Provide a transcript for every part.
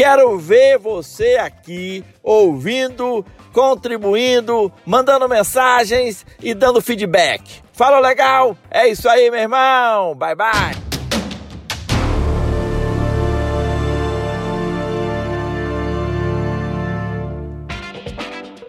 Quero ver você aqui ouvindo, contribuindo, mandando mensagens e dando feedback. Fala legal? É isso aí, meu irmão. Bye bye.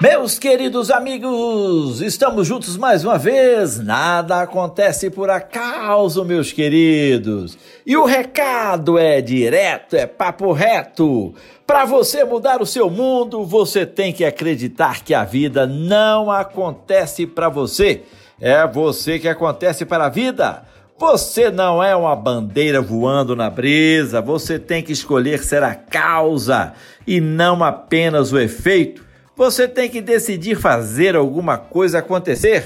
Meus queridos amigos, estamos juntos mais uma vez. Nada acontece por acaso, meus queridos. E o recado é direto, é papo reto. Para você mudar o seu mundo, você tem que acreditar que a vida não acontece para você. É você que acontece para a vida. Você não é uma bandeira voando na brisa, você tem que escolher ser a causa e não apenas o efeito. Você tem que decidir fazer alguma coisa acontecer.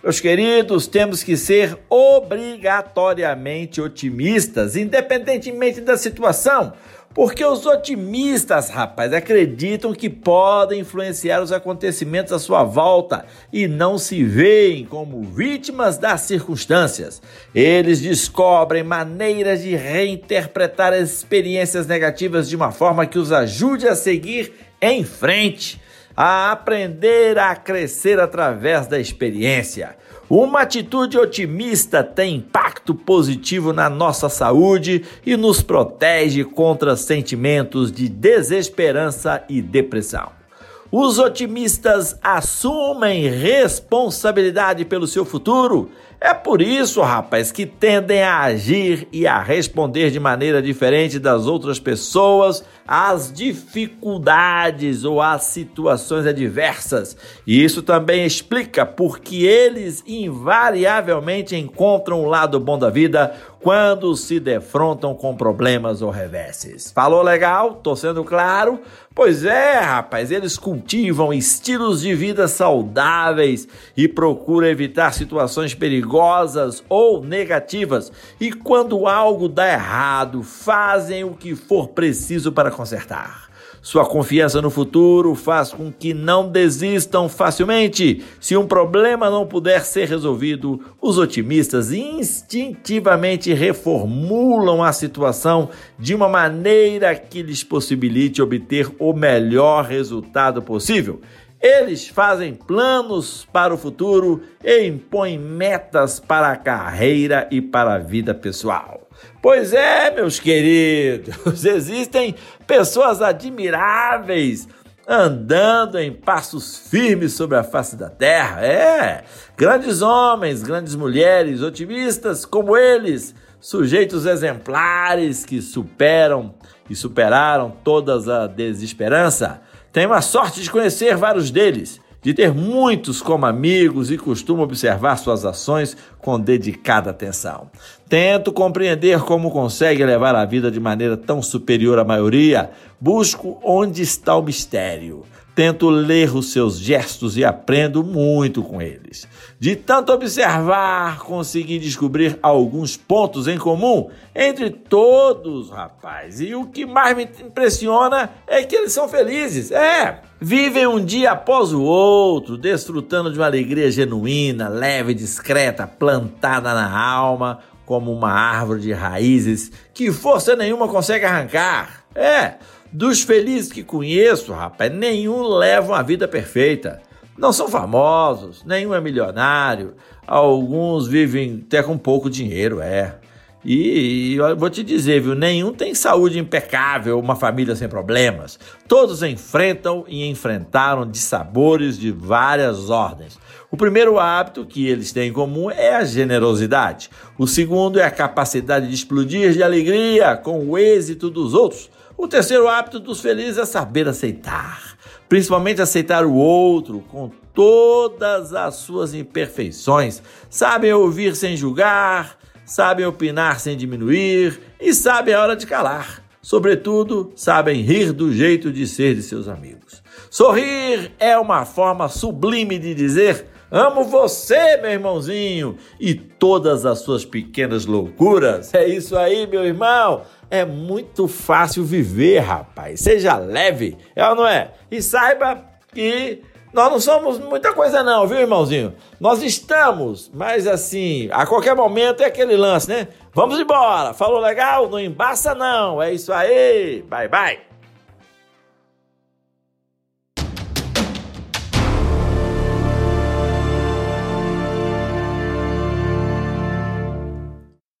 Meus queridos, temos que ser obrigatoriamente otimistas, independentemente da situação. Porque os otimistas, rapaz, acreditam que podem influenciar os acontecimentos à sua volta e não se veem como vítimas das circunstâncias. Eles descobrem maneiras de reinterpretar as experiências negativas de uma forma que os ajude a seguir em frente a aprender a crescer através da experiência. Uma atitude otimista tem impacto positivo na nossa saúde e nos protege contra sentimentos de desesperança e depressão. Os otimistas assumem responsabilidade pelo seu futuro. É por isso, rapaz, que tendem a agir e a responder de maneira diferente das outras pessoas às dificuldades ou às situações adversas. E isso também explica porque eles invariavelmente encontram o lado bom da vida quando se defrontam com problemas ou reveses. Falou legal? Tô sendo claro? Pois é, rapaz, eles cultivam estilos de vida saudáveis e procuram evitar situações perigosas ou negativas. E quando algo dá errado, fazem o que for preciso para consertar. Sua confiança no futuro faz com que não desistam facilmente. Se um problema não puder ser resolvido, os otimistas instintivamente reformulam a situação de uma maneira que lhes possibilite obter o melhor resultado possível. Eles fazem planos para o futuro e impõem metas para a carreira e para a vida pessoal. Pois é, meus queridos, existem pessoas admiráveis andando em passos firmes sobre a face da terra. É, grandes homens, grandes mulheres, otimistas como eles, sujeitos exemplares que superam e superaram todas a desesperança. Tenho a sorte de conhecer vários deles de ter muitos como amigos e costumo observar suas ações com dedicada atenção. Tento compreender como consegue levar a vida de maneira tão superior à maioria, busco onde está o mistério. Tento ler os seus gestos e aprendo muito com eles. De tanto observar, consegui descobrir alguns pontos em comum entre todos, rapaz. E o que mais me impressiona é que eles são felizes. É, vivem um dia após o outro, desfrutando de uma alegria genuína, leve e discreta, plantada na alma, como uma árvore de raízes que força nenhuma consegue arrancar. É, dos felizes que conheço, rapaz, nenhum leva uma vida perfeita. Não são famosos, nenhum é milionário, alguns vivem até com pouco dinheiro, é. E, e eu vou te dizer, viu, nenhum tem saúde impecável, uma família sem problemas. Todos enfrentam e enfrentaram dissabores de várias ordens. O primeiro hábito que eles têm em comum é a generosidade. O segundo é a capacidade de explodir de alegria com o êxito dos outros. O terceiro hábito dos felizes é saber aceitar, principalmente aceitar o outro com todas as suas imperfeições. Sabem ouvir sem julgar, sabem opinar sem diminuir e sabem a hora de calar. Sobretudo, sabem rir do jeito de ser de seus amigos. Sorrir é uma forma sublime de dizer Amo você, meu irmãozinho, e todas as suas pequenas loucuras. É isso aí, meu irmão. É muito fácil viver, rapaz. Seja leve, é ou não é? E saiba que nós não somos muita coisa não, viu, irmãozinho? Nós estamos, mas assim, a qualquer momento é aquele lance, né? Vamos embora. Falou legal? Não embaça não. É isso aí. Bye, bye.